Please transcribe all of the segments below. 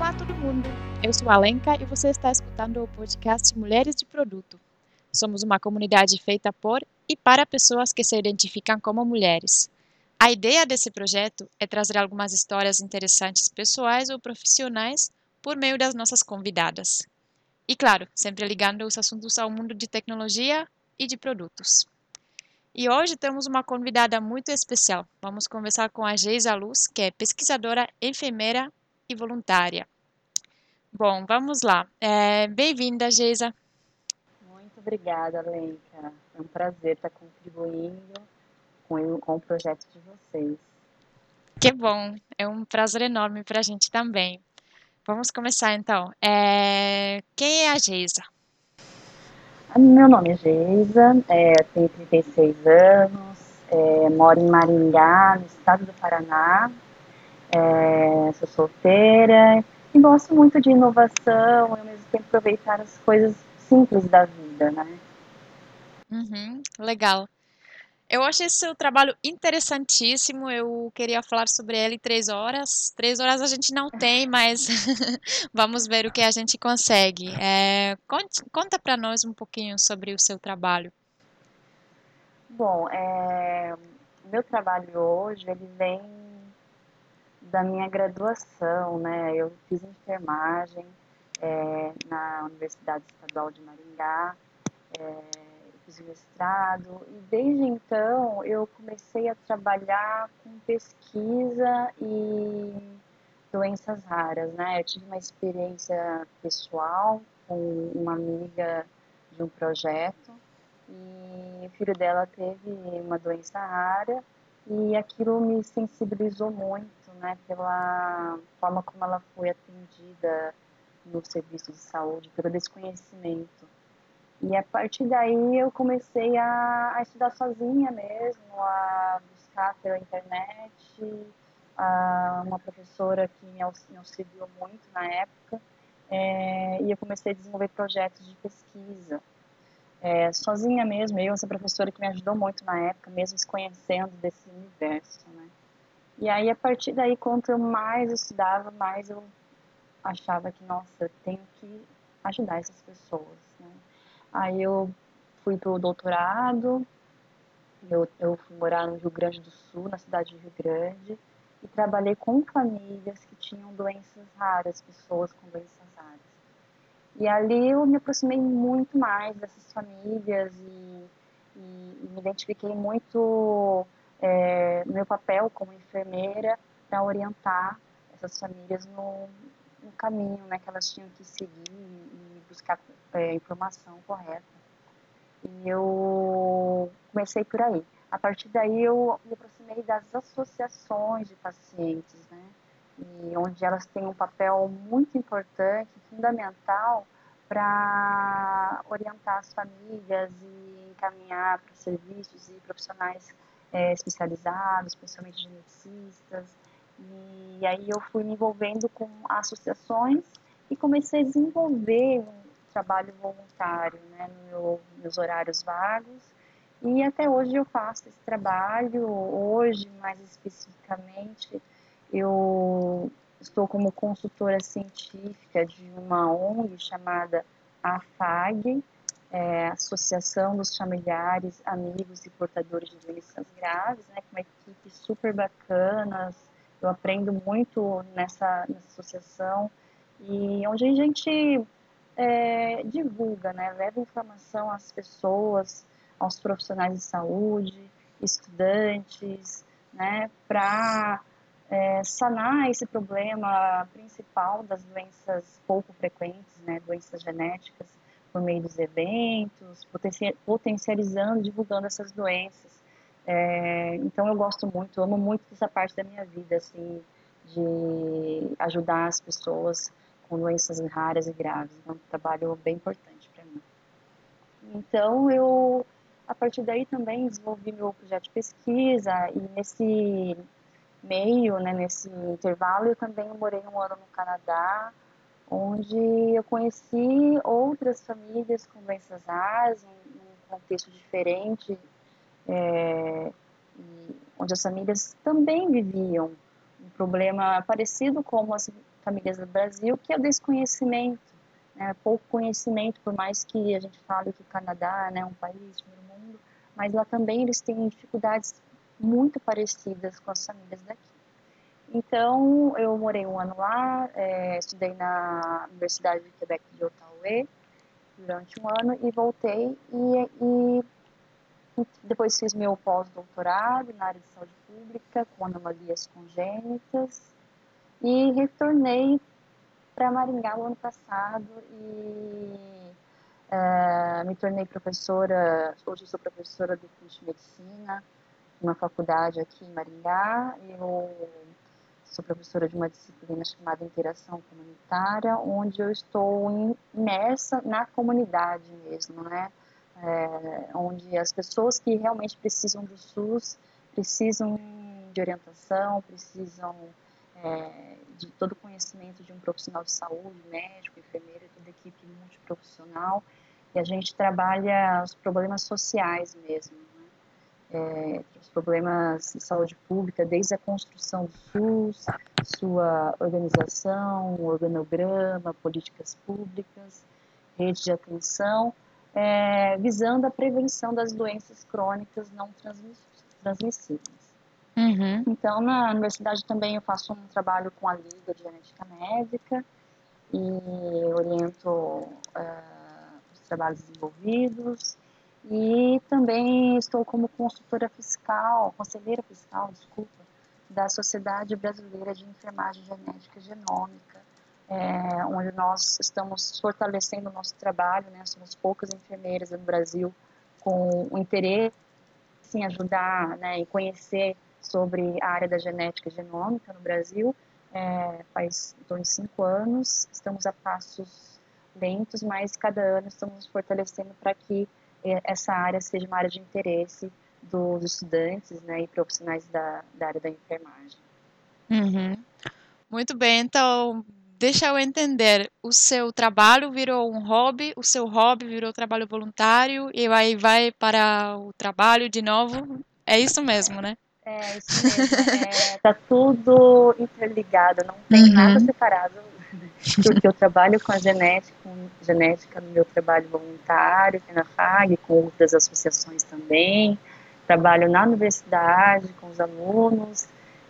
Olá, todo mundo! Eu sou a Alenka e você está escutando o podcast Mulheres de Produto. Somos uma comunidade feita por e para pessoas que se identificam como mulheres. A ideia desse projeto é trazer algumas histórias interessantes pessoais ou profissionais por meio das nossas convidadas. E claro, sempre ligando os assuntos ao mundo de tecnologia e de produtos. E hoje temos uma convidada muito especial. Vamos conversar com a Geisa Luz, que é pesquisadora, enfermeira e voluntária. Bom, vamos lá. É, Bem-vinda, Geisa. Muito obrigada, Lenka. É um prazer estar contribuindo com, com o projeto de vocês. Que bom, é um prazer enorme para a gente também. Vamos começar então. É... Quem é a Geisa? Meu nome é Geisa, é, tenho 36 anos, é, moro em Maringá, no estado do Paraná, é, sou solteira e gosto muito de inovação e ao mesmo tempo aproveitar as coisas simples da vida, né? Uhum, legal. Eu achei seu trabalho interessantíssimo. Eu queria falar sobre ele três horas. Três horas a gente não tem, mas vamos ver o que a gente consegue. É, conte, conta para nós um pouquinho sobre o seu trabalho. Bom, é, meu trabalho hoje ele vem da minha graduação, né? Eu fiz enfermagem é, na Universidade Estadual de Maringá, é, fiz mestrado e desde então eu comecei a trabalhar com pesquisa e doenças raras, né? Eu tive uma experiência pessoal com uma amiga de um projeto e o filho dela teve uma doença rara e aquilo me sensibilizou muito, né, pela forma como ela foi atendida no serviço de saúde, pelo desconhecimento. E a partir daí eu comecei a, a estudar sozinha mesmo, a buscar pela internet, a, uma professora que me auxiliou muito na época, é, e eu comecei a desenvolver projetos de pesquisa é, sozinha mesmo, eu, essa professora que me ajudou muito na época, mesmo se conhecendo desse universo, né? E aí, a partir daí, quanto eu mais estudava, mais eu achava que, nossa, eu tenho que ajudar essas pessoas, né? Aí eu fui para o doutorado, eu, eu fui morar no Rio Grande do Sul, na cidade de Rio Grande, e trabalhei com famílias que tinham doenças raras, pessoas com doenças raras. E ali eu me aproximei muito mais dessas famílias e, e, e me identifiquei muito é, meu papel como enfermeira para orientar essas famílias no, no, caminho né, que elas tinham que seguir e buscar é, informação correta. E eu comecei por aí. A partir daí eu me aproximei das associações de pacientes, né? e onde elas têm um papel muito importante, fundamental, para orientar as famílias e encaminhar para serviços e profissionais é, especializados, principalmente geneticistas. E aí eu fui me envolvendo com associações e comecei a desenvolver um trabalho voluntário, né, no meu, meus horários vagos. E até hoje eu faço esse trabalho. Hoje, mais especificamente, eu estou como consultora científica de uma ONG chamada AFAG, é, Associação dos Familiares, Amigos e Portadores de Doenças Graves, né, com uma equipe super bacana. Eu aprendo muito nessa, nessa associação e onde a gente é, divulga, né, leva informação às pessoas, aos profissionais de saúde, estudantes, né, para é, sanar esse problema principal das doenças pouco frequentes, né, doenças genéticas, por meio dos eventos, potencializando, divulgando essas doenças. É, então eu gosto muito, amo muito essa parte da minha vida, assim, de ajudar as pessoas com doenças raras e graves. É um trabalho bem importante para mim. Então eu, a partir daí também desenvolvi meu projeto de pesquisa e nesse meio, né, nesse intervalo, eu também morei um ano no Canadá, onde eu conheci outras famílias com doenças raras, um contexto diferente, é, onde as famílias também viviam um problema parecido como as, famílias do Brasil, que é o desconhecimento, né, pouco conhecimento, por mais que a gente fale que o Canadá né, é um país no mundo, mas lá também eles têm dificuldades muito parecidas com as famílias daqui. Então, eu morei um ano lá, é, estudei na Universidade de Quebec de Ottawa durante um ano e voltei e, e depois fiz meu pós-doutorado na área de saúde pública com anomalias congênitas e retornei para Maringá o ano passado e uh, me tornei professora, hoje sou professora do curso de medicina, uma faculdade aqui em Maringá. Eu sou professora de uma disciplina chamada Interação Comunitária, onde eu estou imersa na comunidade mesmo, né? É, onde as pessoas que realmente precisam do SUS precisam de orientação, precisam é, de todo o conhecimento de um profissional de saúde, médico, enfermeiro, toda a equipe multiprofissional, e a gente trabalha os problemas sociais mesmo, é, os problemas de saúde pública, desde a construção do SUS, sua organização, organograma, políticas públicas, rede de atenção, é, visando a prevenção das doenças crônicas não transmissíveis. Uhum. Então, na universidade também eu faço um trabalho com a Liga de Genética Médica e oriento uh, os trabalhos desenvolvidos e também estou como consultora fiscal, conselheira fiscal, desculpa, da Sociedade Brasileira de Enfermagem Genética e Genômica, é, onde nós estamos fortalecendo o nosso trabalho, né? Somos poucas enfermeiras no Brasil com o interesse em ajudar né, e conhecer sobre a área da genética e genômica no Brasil. É, faz em cinco anos, estamos a passos lentos, mas cada ano estamos nos fortalecendo para que essa área seja uma área de interesse dos estudantes né, e profissionais da, da área da enfermagem. Uhum. Muito bem, então deixa eu entender, o seu trabalho virou um hobby, o seu hobby virou trabalho voluntário e aí vai para o trabalho de novo, é isso mesmo, né? É, isso mesmo, é, tá tudo interligado, não tem uhum. nada separado porque eu trabalho com a genética, genética no meu trabalho voluntário na FAG, com outras associações também, trabalho na universidade com os alunos.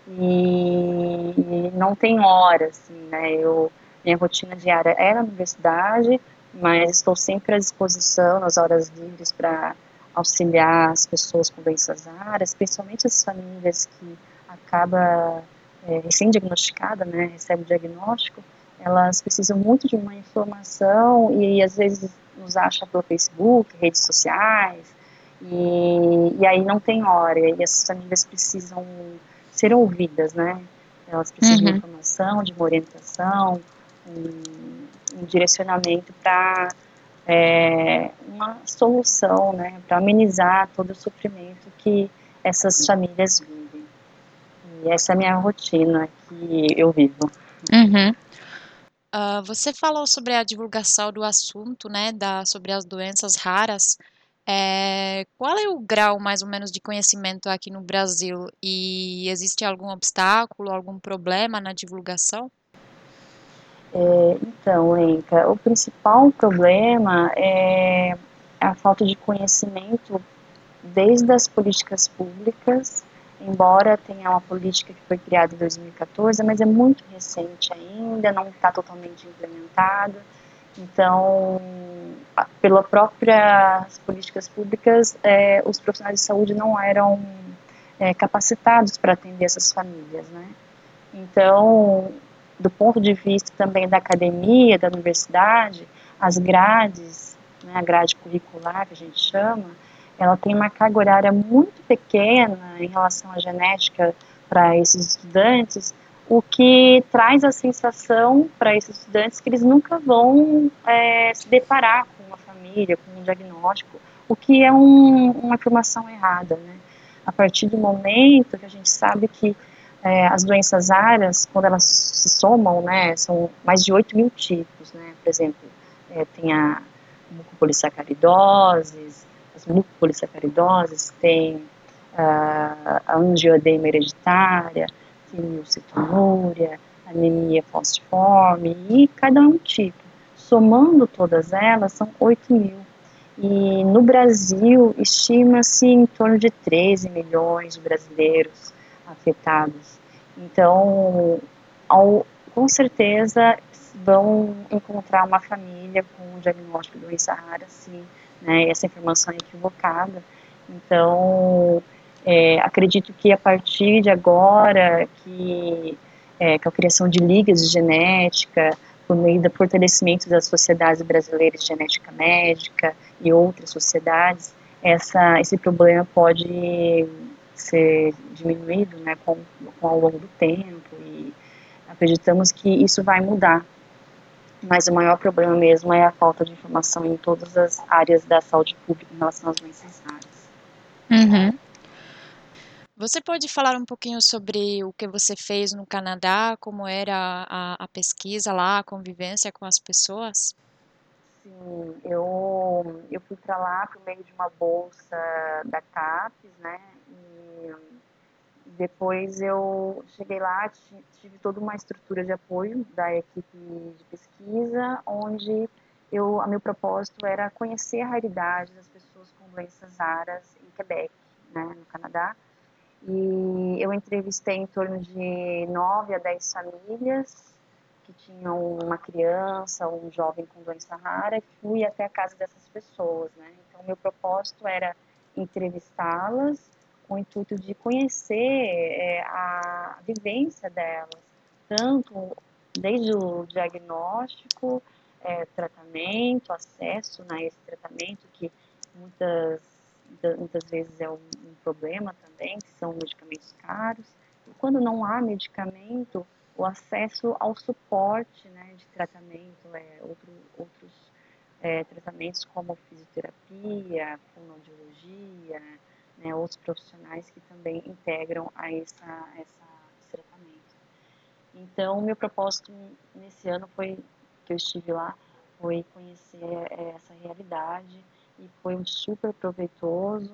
E, e não tem hora, assim, né, eu, minha rotina diária é na universidade, mas estou sempre à disposição nas horas livres para auxiliar as pessoas com doenças raras, principalmente as famílias que acaba é, recém-diagnosticada, né, recebe o diagnóstico, elas precisam muito de uma informação e às vezes nos acha pelo Facebook, redes sociais, e, e aí não tem hora, e essas famílias precisam ser ouvidas, né? Elas precisam uhum. de informação, de uma orientação, um, um direcionamento para é, uma solução, né? Para amenizar todo o sofrimento que essas famílias vivem. E essa é a minha rotina que eu vivo. Uhum. Uh, você falou sobre a divulgação do assunto, né, da, sobre as doenças raras. É, qual é o grau, mais ou menos, de conhecimento aqui no Brasil? E existe algum obstáculo, algum problema na divulgação? É, então, Enca, o principal problema é a falta de conhecimento desde as políticas públicas embora tenha uma política que foi criada em 2014, mas é muito recente ainda, não está totalmente implementada. Então, pela própria políticas públicas, é, os profissionais de saúde não eram é, capacitados para atender essas famílias, né? Então, do ponto de vista também da academia, da universidade, as grades, né, a grade curricular que a gente chama, ela tem uma carga horária muito pequena em relação à genética para esses estudantes, o que traz a sensação para esses estudantes que eles nunca vão é, se deparar com uma família, com um diagnóstico, o que é um, uma afirmação errada. Né? A partir do momento que a gente sabe que é, as doenças raras, quando elas se somam, né, são mais de 8 mil tipos, né? por exemplo, é, tem a mucopolissacaridoses, as mucopolissacaridoses, tem a angioedema hereditária, quimiocitonúria, anemia falciforme e cada um tipo. Somando todas elas, são 8 mil. E no Brasil, estima-se em torno de 13 milhões de brasileiros afetados. Então, ao, com certeza, vão encontrar uma família com um diagnóstico de doença rara, sim, né, essa informação é equivocada. Então, é, acredito que a partir de agora, que, é, a criação de ligas de genética, por meio do fortalecimento das sociedades brasileiras de genética médica e outras sociedades, essa, esse problema pode ser diminuído né, com, com, ao longo do tempo e acreditamos que isso vai mudar. Mas o maior problema mesmo é a falta de informação em todas as áreas da saúde pública em relação às doenças raras. Uhum. Você pode falar um pouquinho sobre o que você fez no Canadá, como era a, a pesquisa lá, a convivência com as pessoas? Sim, eu, eu fui para lá por meio de uma bolsa da CAPES, né? E depois eu cheguei lá, tive toda uma estrutura de apoio da equipe de pesquisa, onde eu, a meu propósito era conhecer a realidade das pessoas com doenças raras em Quebec, né, no Canadá, e eu entrevistei em torno de nove a dez famílias que tinham uma criança ou um jovem com doença rara fui até a casa dessas pessoas, né? Então, meu propósito era entrevistá-las com o intuito de conhecer é, a vivência delas, tanto desde o diagnóstico, é, tratamento, acesso né, a esse tratamento, que muitas muitas vezes é um, um problema também, que são medicamentos caros. E quando não há medicamento, o acesso ao suporte né, de tratamento, é, outro, outros é, tratamentos como fisioterapia, fonoaudiologia, né, outros profissionais que também integram a essa, essa, esse tratamento. Então, meu propósito nesse ano foi, que eu estive lá, foi conhecer é, essa realidade e foi um super proveitoso.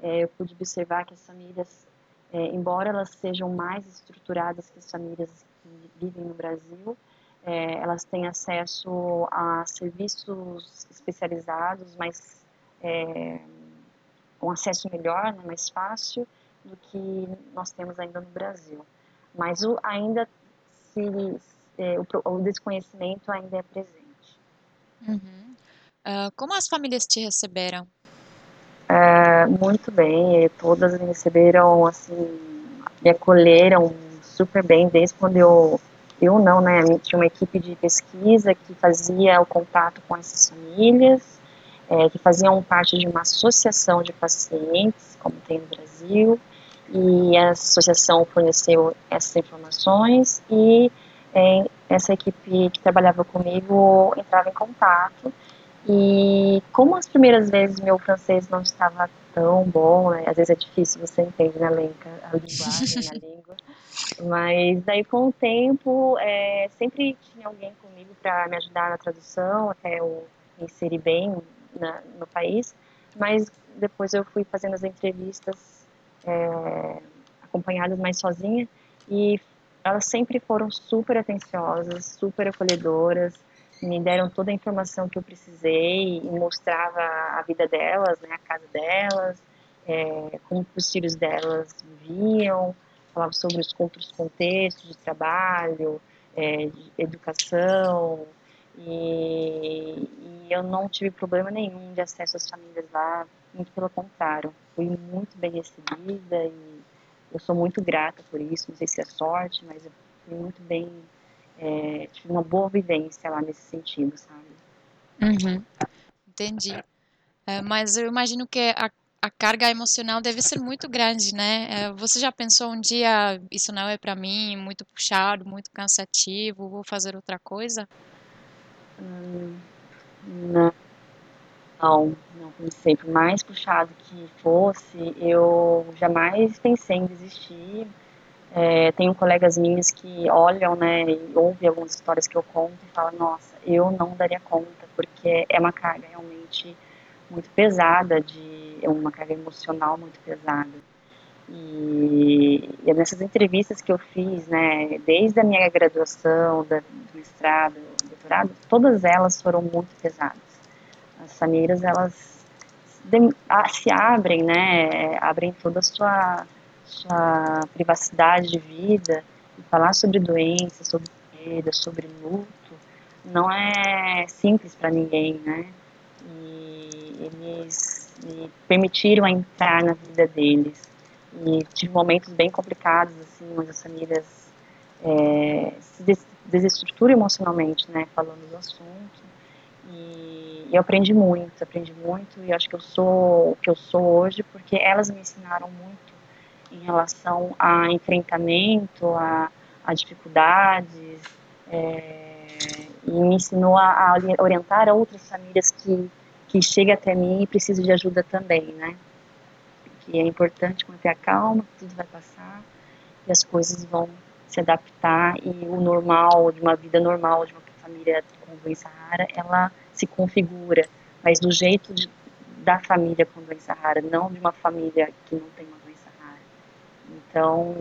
É, eu pude observar que as famílias, é, embora elas sejam mais estruturadas que as famílias que vivem no Brasil, é, elas têm acesso a serviços especializados, mas é, com acesso melhor, né, mais fácil do que nós temos ainda no Brasil. Mas o, ainda se, é, o, o desconhecimento ainda é presente. Uhum. Uh, como as famílias te receberam? É, muito bem, todas me receberam, assim, me acolheram super bem, desde quando eu, eu não, né, tinha uma equipe de pesquisa que fazia o contato com essas famílias, é, que faziam parte de uma associação de pacientes, como tem no Brasil, e a associação forneceu essas informações e é, essa equipe que trabalhava comigo entrava em contato e como as primeiras vezes meu francês não estava tão bom, né? Às vezes é difícil, você entende, Lenca? A linguagem, a língua. Mas daí com o tempo, é, sempre tinha alguém comigo para me ajudar na tradução, até eu me inserir bem na, no país. Mas depois eu fui fazendo as entrevistas é, acompanhadas mais sozinha e elas sempre foram super atenciosas, super acolhedoras me deram toda a informação que eu precisei e mostrava a vida delas, né, a casa delas, é, como os filhos delas viviam, falava sobre os outros contextos de trabalho, é, de educação, e, e, eu não tive problema nenhum de acesso às famílias lá, muito pelo contrário, fui muito bem recebida e eu sou muito grata por isso, não sei se é sorte, mas eu fui muito bem é, tive uma boa vivência lá nesse sentido, sabe? Uhum. Entendi. É, mas eu imagino que a, a carga emocional deve ser muito grande, né? É, você já pensou um dia, isso não é para mim, muito puxado, muito cansativo, vou fazer outra coisa? Não. Não, não pensei. Por mais puxado que fosse, eu jamais pensei em desistir é, tenho colegas minhas que olham, né, e ouvem algumas histórias que eu conto e falam, nossa, eu não daria conta, porque é uma carga realmente muito pesada, de, é uma carga emocional muito pesada. E, e nessas entrevistas que eu fiz, né, desde a minha graduação, da, do mestrado, todas elas foram muito pesadas. As famílias, elas se abrem, né, abrem toda a sua, sua privacidade de vida e falar sobre doença, sobre perda, sobre luto, não é simples para ninguém, né? E eles me permitiram entrar na vida deles. E tive momentos bem complicados, assim, onde as famílias é, se desestruturam emocionalmente, né, falando do assunto. E, eu aprendi muito, aprendi muito, e acho que eu sou o que eu sou hoje porque elas me ensinaram muito em relação a enfrentamento, a, a dificuldades, é, e me ensinou a, a, orientar outras famílias que, que chegam até mim e precisam de ajuda também, né? Que é importante manter a calma, que tudo vai passar e as coisas vão se adaptar e o normal, de uma vida normal, de uma família com doença rara, ela se configura, mas do jeito de, da família com doença rara, não de uma família que não tem uma doença rara. Então,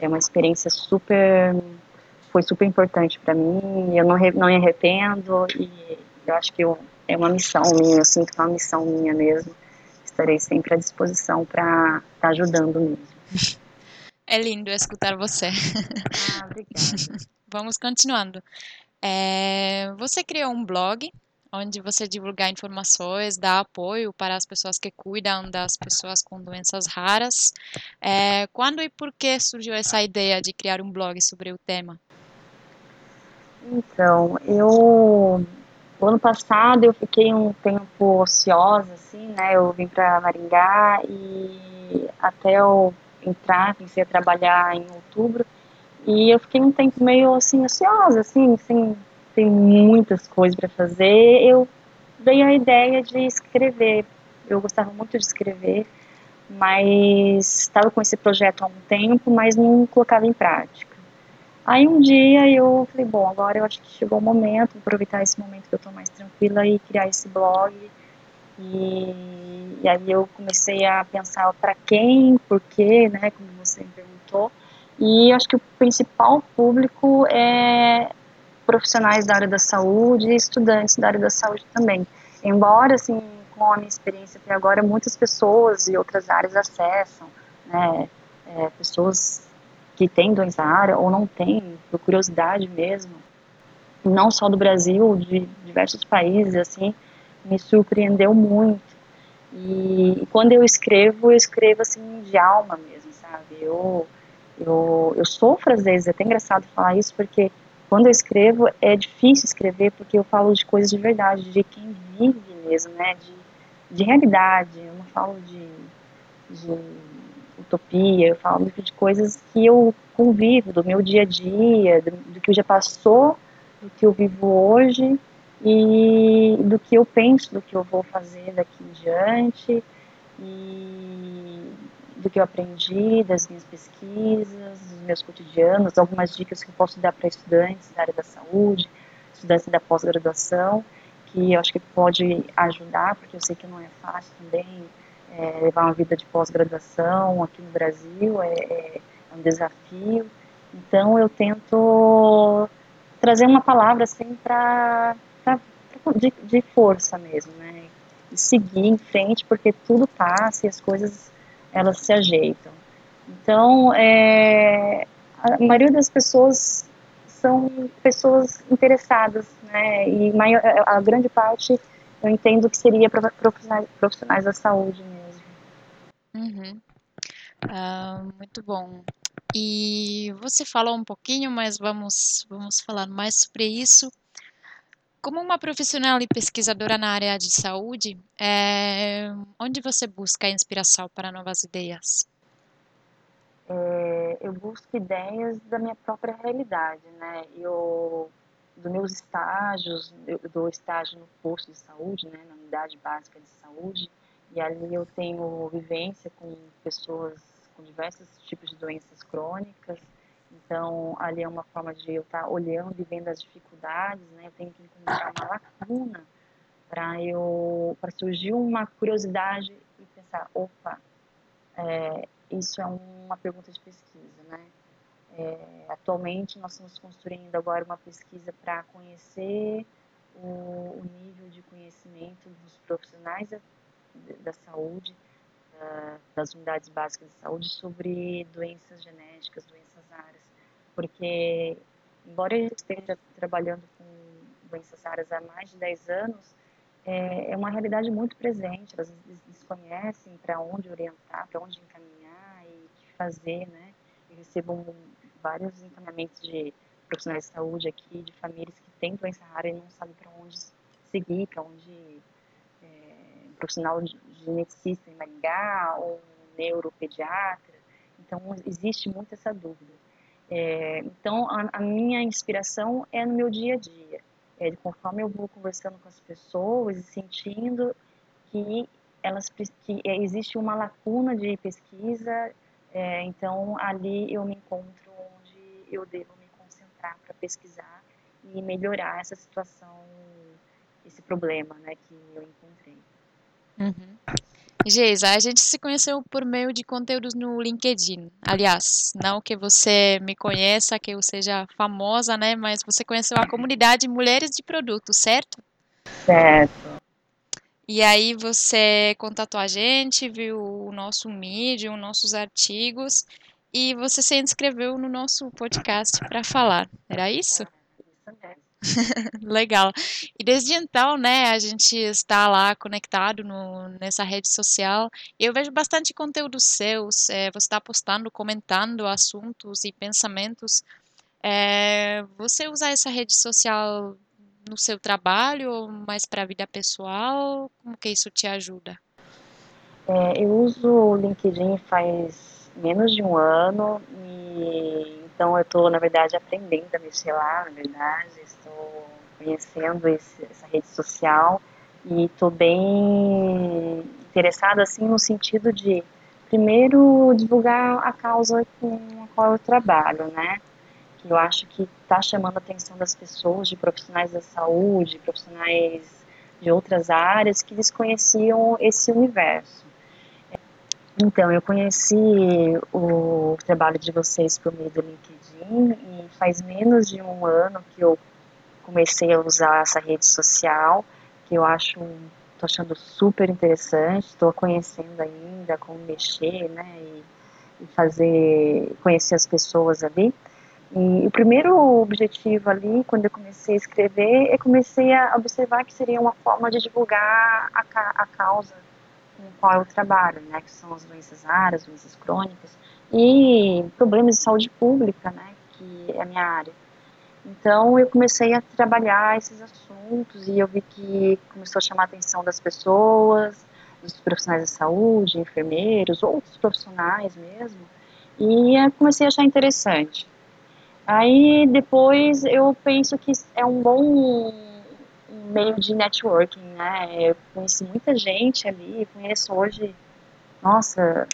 é uma experiência super foi super importante para mim, eu não, não me arrependo e eu acho que eu, é uma missão minha, eu sinto que é uma missão minha mesmo. Estarei sempre à disposição para estar tá ajudando mesmo. É lindo escutar você. Ah, obrigada. Vamos continuando. É, você criou um blog onde você divulga informações, dá apoio para as pessoas que cuidam das pessoas com doenças raras. É, quando e por que surgiu essa ideia de criar um blog sobre o tema? Então, eu o ano passado eu fiquei um tempo ociosa, assim, né? Eu vim para Maringá e até eu entrar, comecei a trabalhar em outubro e eu fiquei um tempo meio assim ociosa, assim, sem ter muitas coisas para fazer. Eu dei a ideia de escrever. Eu gostava muito de escrever, mas estava com esse projeto há um tempo, mas não colocava em prática. Aí um dia eu falei, bom, agora eu acho que chegou o momento, aproveitar esse momento que eu estou mais tranquila e criar esse blog. E, e aí eu comecei a pensar para quem, por quê, né, como você me perguntou. E acho que o principal público é profissionais da área da saúde e estudantes da área da saúde também. Embora, assim, com a minha experiência até agora, muitas pessoas e outras áreas acessam, né, é, pessoas que tem doença rara ou não tem, por curiosidade mesmo, não só do Brasil, de diversos países, assim, me surpreendeu muito. E, e quando eu escrevo, eu escrevo assim de alma mesmo, sabe? Eu, eu, eu sofro às vezes, é até engraçado falar isso, porque quando eu escrevo é difícil escrever, porque eu falo de coisas de verdade, de quem vive mesmo, né? De, de realidade, eu não falo de, de utopia, eu falo de coisas que eu convivo, do meu dia a dia, do, do que já passou, do que eu vivo hoje e do que eu penso, do que eu vou fazer daqui em diante e do que eu aprendi, das minhas pesquisas, dos meus cotidianos, algumas dicas que eu posso dar para estudantes da área da saúde, estudantes da pós-graduação, que eu acho que pode ajudar, porque eu sei que não é fácil também é, levar uma vida de pós-graduação aqui no Brasil é, é, um desafio. Então eu tento trazer uma palavra assim para de, de, força mesmo, né? E seguir em frente porque tudo passa e as coisas elas se ajeitam. Então é, a maioria das pessoas são pessoas interessadas, né? E maior, a grande parte eu entendo que seria profissionais, profissionais da saúde mesmo. Uhum. Ah, muito bom. E você falou um pouquinho, mas vamos, vamos falar mais sobre isso. Como uma profissional e pesquisadora na área de saúde, é, onde você busca inspiração para novas ideias? É, eu busco ideias da minha própria realidade, né? Eu, dos meus estágios, eu dou estágio no posto de saúde, né, na unidade básica de saúde, e ali eu tenho vivência com pessoas com diversos tipos de doenças crônicas. Então, ali é uma forma de eu estar olhando e vendo as dificuldades, né? Eu tenho que encontrar uma lacuna para eu para surgir uma curiosidade e pensar, opa, é, isso é uma pergunta de pesquisa, né? É, atualmente nós estamos construindo agora uma pesquisa para conhecer o, o, nível de conhecimento dos profissionais da, da saúde, da, das unidades básicas de saúde sobre doenças genéticas, doenças raras, porque embora eu esteja trabalhando com doenças raras há mais de 10 anos, é, é uma realidade muito presente, elas desconhecem para onde orientar, para onde encaminhar e o que fazer, né? Eu recebo vários encaminhamentos de profissionais de saúde aqui, de famílias que têm doença rara e não sabem para onde seguir, para onde profissional geneticista em Maringá ou um neuropediatra. Então, existe muito essa dúvida. É, então, a, a, minha inspiração é no meu dia a dia. É, conforme eu vou conversando com as pessoas e sentindo que elas que existe uma lacuna de pesquisa, é, então ali eu me encontro onde eu devo me concentrar para pesquisar e melhorar essa situação, esse problema, né, que eu encontrei. Uhum. Geisa, a gente se conheceu por meio de conteúdos no LinkedIn. Aliás, não que você me conheça, que eu seja famosa, né? Mas você conheceu a comunidade Mulheres de Produto, certo? Certo. E aí você contatou a gente, viu o nosso mídia, os nossos artigos, e você se inscreveu no nosso podcast para falar. Era isso? Isso mesmo. Legal. E desde então, né, a gente está lá conectado no, nessa rede social. Eu vejo bastante conteúdo seus. É, você está postando, comentando assuntos e pensamentos. É, você usa essa rede social no seu trabalho mais para a vida pessoal? Como que isso te ajuda? É, eu uso o LinkedIn faz menos de um ano e então eu estou na verdade aprendendo a mexer lá, na verdade estou conhecendo esse, essa rede social e estou bem interessada assim no sentido de primeiro divulgar a causa com a qual eu trabalho, né? Que eu acho que está chamando a atenção das pessoas, de profissionais da saúde, profissionais de outras áreas que desconheciam esse universo. Então, eu conheci o trabalho de vocês por meio do LinkedIn e faz menos de um ano que eu comecei a usar essa rede social, que eu acho, estou achando super interessante, estou conhecendo ainda como mexer, né, e, e fazer, conhecer as pessoas ali. E o primeiro objetivo ali, quando eu comecei a escrever, eu comecei a observar que seria uma forma de divulgar a, a causa com qual eu trabalho, né, que são as doenças raras, doenças crônicas e problemas de saúde pública, né, que é a minha área. Então eu comecei a trabalhar esses assuntos e eu vi que começou a chamar a atenção das pessoas, dos profissionais de saúde, enfermeiros, outros profissionais mesmo, e comecei a achar interessante. Aí depois eu penso que é um bom meio de networking, né? Eu conheci muita gente ali, conheço hoje, nossa,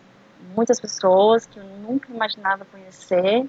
muitas pessoas que eu nunca imaginava conhecer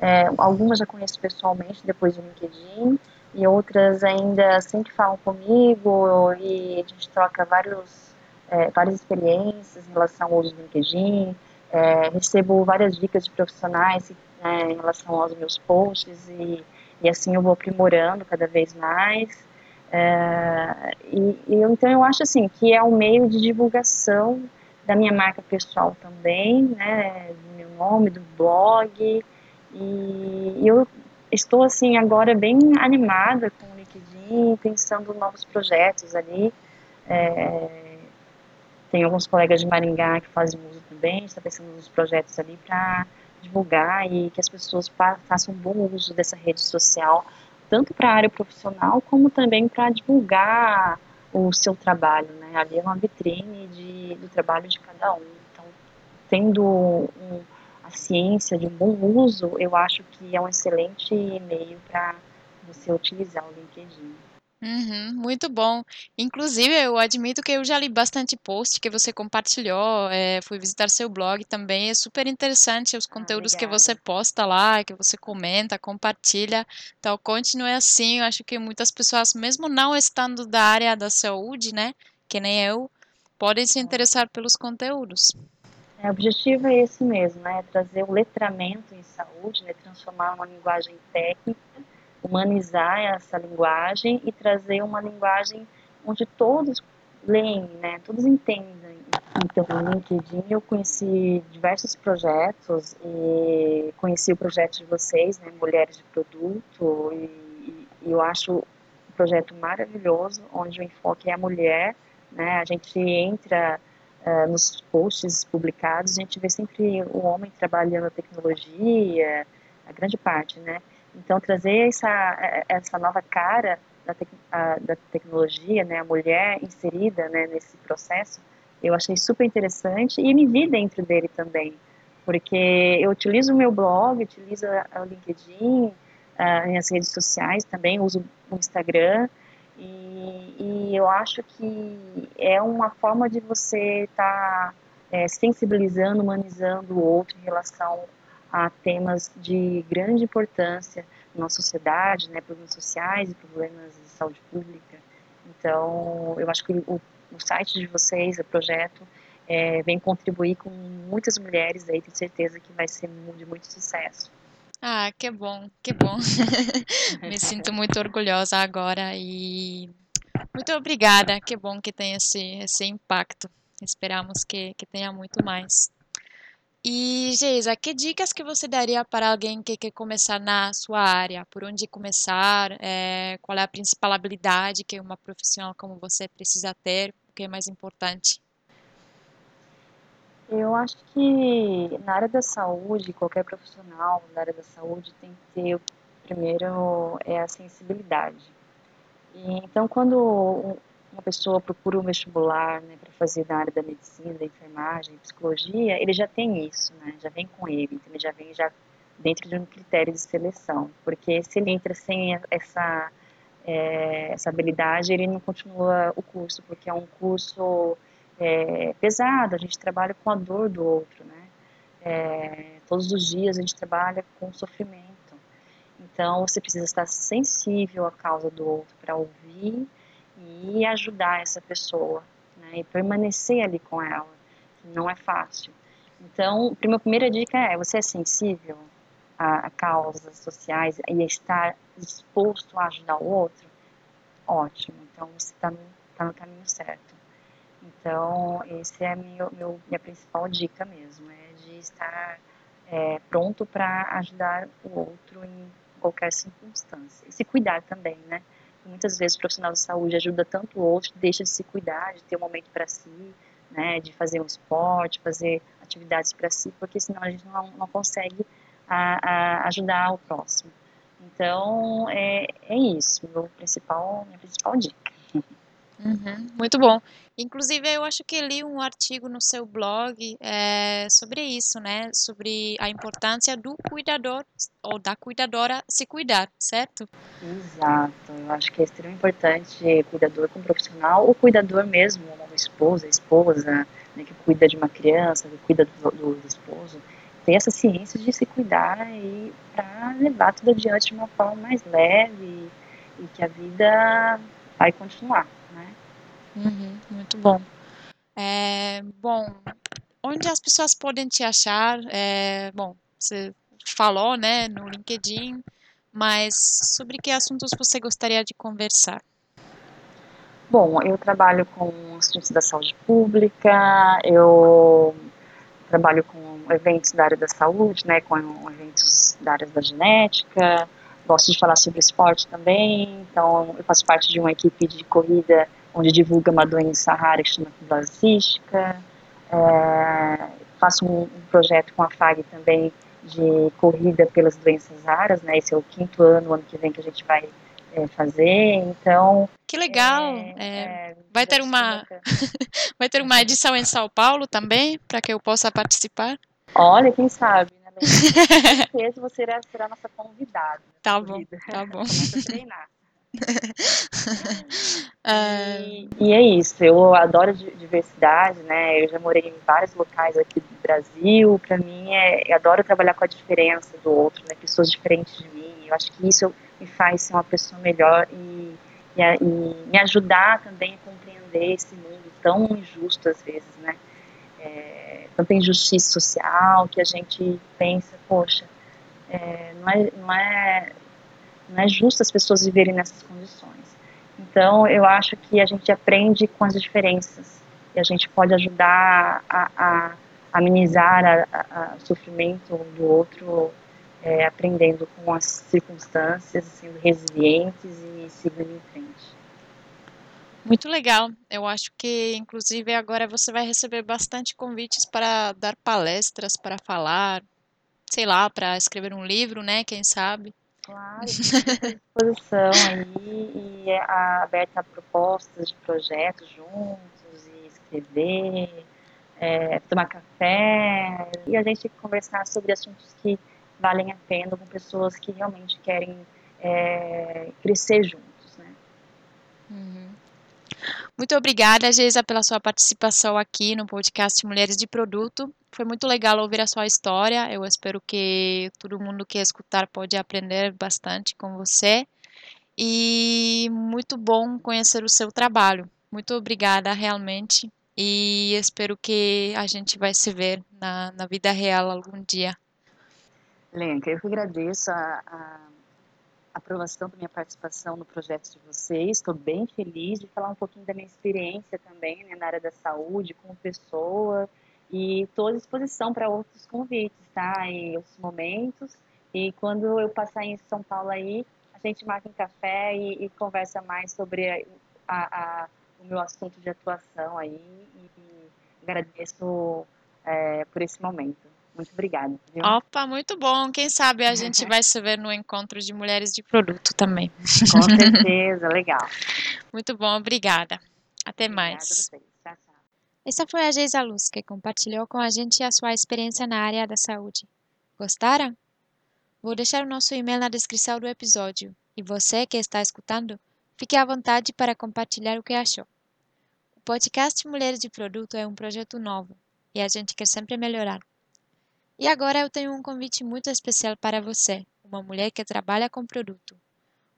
é, algumas já conheço pessoalmente depois do LinkedIn e outras ainda sempre falam comigo e a gente troca vários, é, várias experiências em relação ao uso do LinkedIn. É, recebo várias dicas de profissionais né, em relação aos meus posts e, e assim eu vou aprimorando cada vez mais. É, e, e, então eu acho assim que é um meio de divulgação da minha marca pessoal também, né, do meu nome, do blog, e eu estou assim agora bem animada com o LinkedIn, pensando novos projetos ali. É, tem alguns colegas de Maringá que fazem uso também, está pensando nos projetos ali para divulgar e que as pessoas façam bom uso dessa rede social, tanto para a área profissional como também para divulgar o seu trabalho, né? Ali é uma vitrine de, do trabalho de cada um. Então, tendo um, a ciência de um bom uso, eu acho que é um excelente meio para você utilizar o LinkedIn. Uhum, muito bom. Inclusive, eu admito que eu já li bastante post que você compartilhou, é, fui visitar seu blog também. É super interessante os ah, conteúdos que você posta lá, que você comenta, compartilha. Então, continue assim. Eu acho que muitas pessoas, mesmo não estando da área da saúde, né, que nem eu, podem se interessar pelos conteúdos. É, o objetivo é esse mesmo, né? Trazer o letramento em saúde, né? transformar uma linguagem técnica, humanizar essa linguagem e trazer uma linguagem onde todos leem, né? Todos entendem. Então, no LinkedIn eu conheci diversos projetos e conheci o projeto de vocês, né? Mulheres de Produto e, e eu acho um projeto maravilhoso, onde o enfoque é a mulher, né? A gente entra uh, nos posts publicados, a gente vê sempre o homem trabalhando a tecnologia, a grande parte, né? Então, trazer essa, essa nova cara da, a, da tecnologia, né, a mulher inserida né, nesse processo, eu achei super interessante e me vi dentro dele também, porque eu utilizo o meu blog, utilizo o LinkedIn, uh, as redes sociais também, uso o Instagram, e, e, eu acho que é uma forma de você estar tá, é, sensibilizando, humanizando o outro em relação a temas de grande importância na nossa sociedade, né, problemas sociais e problemas de saúde pública. Então, eu acho que o, o site de vocês, o projeto, é, vem contribuir com muitas mulheres aí, tenho certeza que vai ser de muito sucesso. Ah, que bom, que bom. Me sinto muito orgulhosa agora e muito obrigada. Que bom que tem esse, esse impacto. Esperamos que, que tenha muito mais. E, Geisa, que dicas que você daria para alguém que quer começar na sua área? Por onde começar? É, qual é a principal habilidade que uma profissional como você precisa ter? O que é mais importante? Eu acho que na área da saúde, qualquer profissional na área da saúde tem que ter, primeiro, é a sensibilidade. E, então, quando uma pessoa procura um vestibular né, para fazer na área da medicina, da enfermagem, psicologia, ele já tem isso, né, já vem com ele, então ele já vem já dentro de um critério de seleção, porque se ele entra sem essa é, essa habilidade, ele não continua o curso, porque é um curso é, pesado, a gente trabalha com a dor do outro, né, é, todos os dias a gente trabalha com sofrimento, então você precisa estar sensível à causa do outro para ouvir e ajudar essa pessoa, né, e permanecer ali com ela, não é fácil. Então, a minha primeira dica é: você é sensível a, a causas sociais e estar disposto a ajudar o outro? Ótimo, então você está no, tá no caminho certo. Então, essa é a minha, meu, minha principal dica mesmo, é de estar é, pronto para ajudar o outro em qualquer circunstância. E se cuidar também, né? Muitas vezes o profissional de saúde ajuda tanto o outro, deixa de se cuidar, de ter um momento para si, né, de fazer um esporte, fazer atividades para si, porque senão a gente não, não consegue a, a ajudar o próximo. Então, é, é isso, meu principal, minha principal dica. Uhum, muito bom. Inclusive, eu acho que li um artigo no seu blog é, sobre isso, né? Sobre a importância do cuidador ou da cuidadora se cuidar, certo? Exato. Eu acho que é extremamente importante cuidador com profissional ou cuidador mesmo, uma esposa, esposa, né, que cuida de uma criança, que cuida do, do, do esposo, ter essa ciência de se cuidar e para levar tudo adiante de uma forma mais leve e que a vida vai continuar. Uhum, muito bom. É, bom, onde as pessoas podem te achar? É, bom, você falou, né, no LinkedIn, mas sobre que assuntos você gostaria de conversar? Bom, eu trabalho com assuntos da saúde pública, eu trabalho com eventos da área da saúde, né, com eventos da área da genética, gosto de falar sobre esporte também, então eu faço parte de uma equipe de corrida onde divulga uma doença rara que chama fibrose cística. É, faço um, um, projeto com a FAG também de corrida pelas doenças raras, né? Esse é o quinto ano, ano que vem que a gente vai é, fazer. Então que legal! É, é, é vai ter uma vai ter uma edição em São Paulo também para que eu possa participar. Olha, quem sabe, Com certeza você será, nossa convidada. Tá bom, tá bom. treinar. e, e, é isso, eu adoro diversidade, né? Eu já morei em vários locais aqui do Brasil. Para mim, é, eu adoro trabalhar com a diferença do outro, né? Pessoas diferentes de mim. Eu acho que isso me faz ser uma pessoa melhor e, e, e me ajudar também a compreender esse mundo tão injusto às vezes, né? É, tanta injustiça social que a gente pensa, poxa, é, não, é, não, é, não é justo as pessoas viverem nessas condições. Então, eu acho que a gente aprende com as diferenças e a gente pode ajudar a, a amenizar o sofrimento do outro, é, aprendendo com as circunstâncias, sendo resilientes e seguindo em frente. Muito legal. Eu acho que, inclusive, agora você vai receber bastante convites para dar palestras, para falar, sei lá, para escrever um livro, né? Quem sabe? Claro, disposição aí e é aberta a propostas de projetos juntos e escrever, é, tomar café e a gente conversar sobre assuntos que valem a pena com pessoas que realmente querem é, crescer juntos, né? Uhum. Muito obrigada, Geisa, pela sua participação aqui no podcast Mulheres de Produto. Foi muito legal ouvir a sua história. Eu espero que todo mundo que escutar pode aprender bastante com você. E muito bom conhecer o seu trabalho. Muito obrigada, realmente. E espero que a gente vai se ver na, na vida real algum dia. Lenca, eu que agradeço a, a aprovação da minha participação no projeto de vocês. Estou bem feliz de falar um pouquinho da minha experiência também né, na área da saúde, como pessoa, e estou à disposição para outros convites, tá? E outros momentos. E quando eu passar em São Paulo aí, a gente marca um café e, e conversa mais sobre a, a, o meu assunto de atuação aí. E, e agradeço é, por esse momento. Muito obrigada. Viu? Opa, muito bom. Quem sabe a gente vai se ver no encontro de mulheres de produto também. Com certeza, legal. Muito bom, obrigada. Até obrigada mais. A vocês. Tchau, tchau. Essa foi a Geisa Luz, que compartilhou com a gente a sua experiência na área da saúde. Gostaram? Vou deixar o nosso e-mail na descrição do episódio. E você que está escutando, fique à vontade para compartilhar o que achou. O podcast Mulheres de Produto é um projeto novo e a gente quer sempre melhorar. E agora eu tenho um convite muito especial para você, uma mulher que trabalha com produto.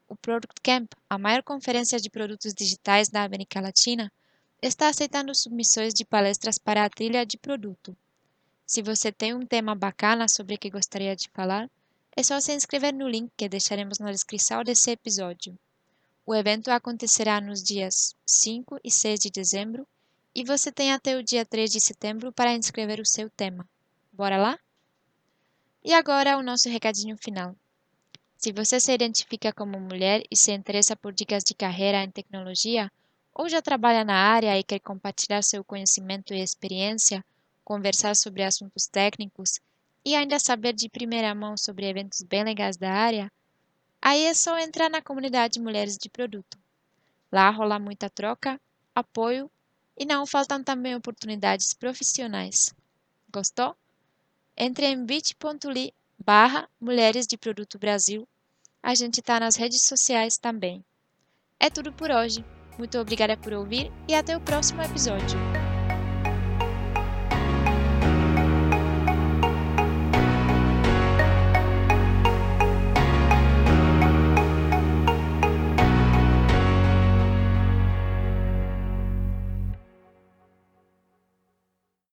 O Product Camp, a maior conferência de produtos digitais da América Latina, está aceitando submissões de palestras para a trilha de produto. Se você tem um tema bacana sobre que gostaria de falar, é só se inscrever no link que deixaremos na descrição desse episódio. O evento acontecerá nos dias 5 e 6 de dezembro e você tem até o dia 3 de setembro para inscrever o seu tema. Bora lá? E agora o nosso recadinho final. Se você se identifica como mulher e se interessa por dicas de carreira em tecnologia, ou já trabalha na área e quer compartilhar seu conhecimento e experiência, conversar sobre assuntos técnicos e ainda saber de primeira mão sobre eventos bem legais da área, aí é só entrar na comunidade Mulheres de Produto. Lá rola muita troca, apoio e não faltam também oportunidades profissionais. Gostou? Entre em bit.ly barra Mulheres de Produto Brasil. A gente está nas redes sociais também. É tudo por hoje. Muito obrigada por ouvir e até o próximo episódio.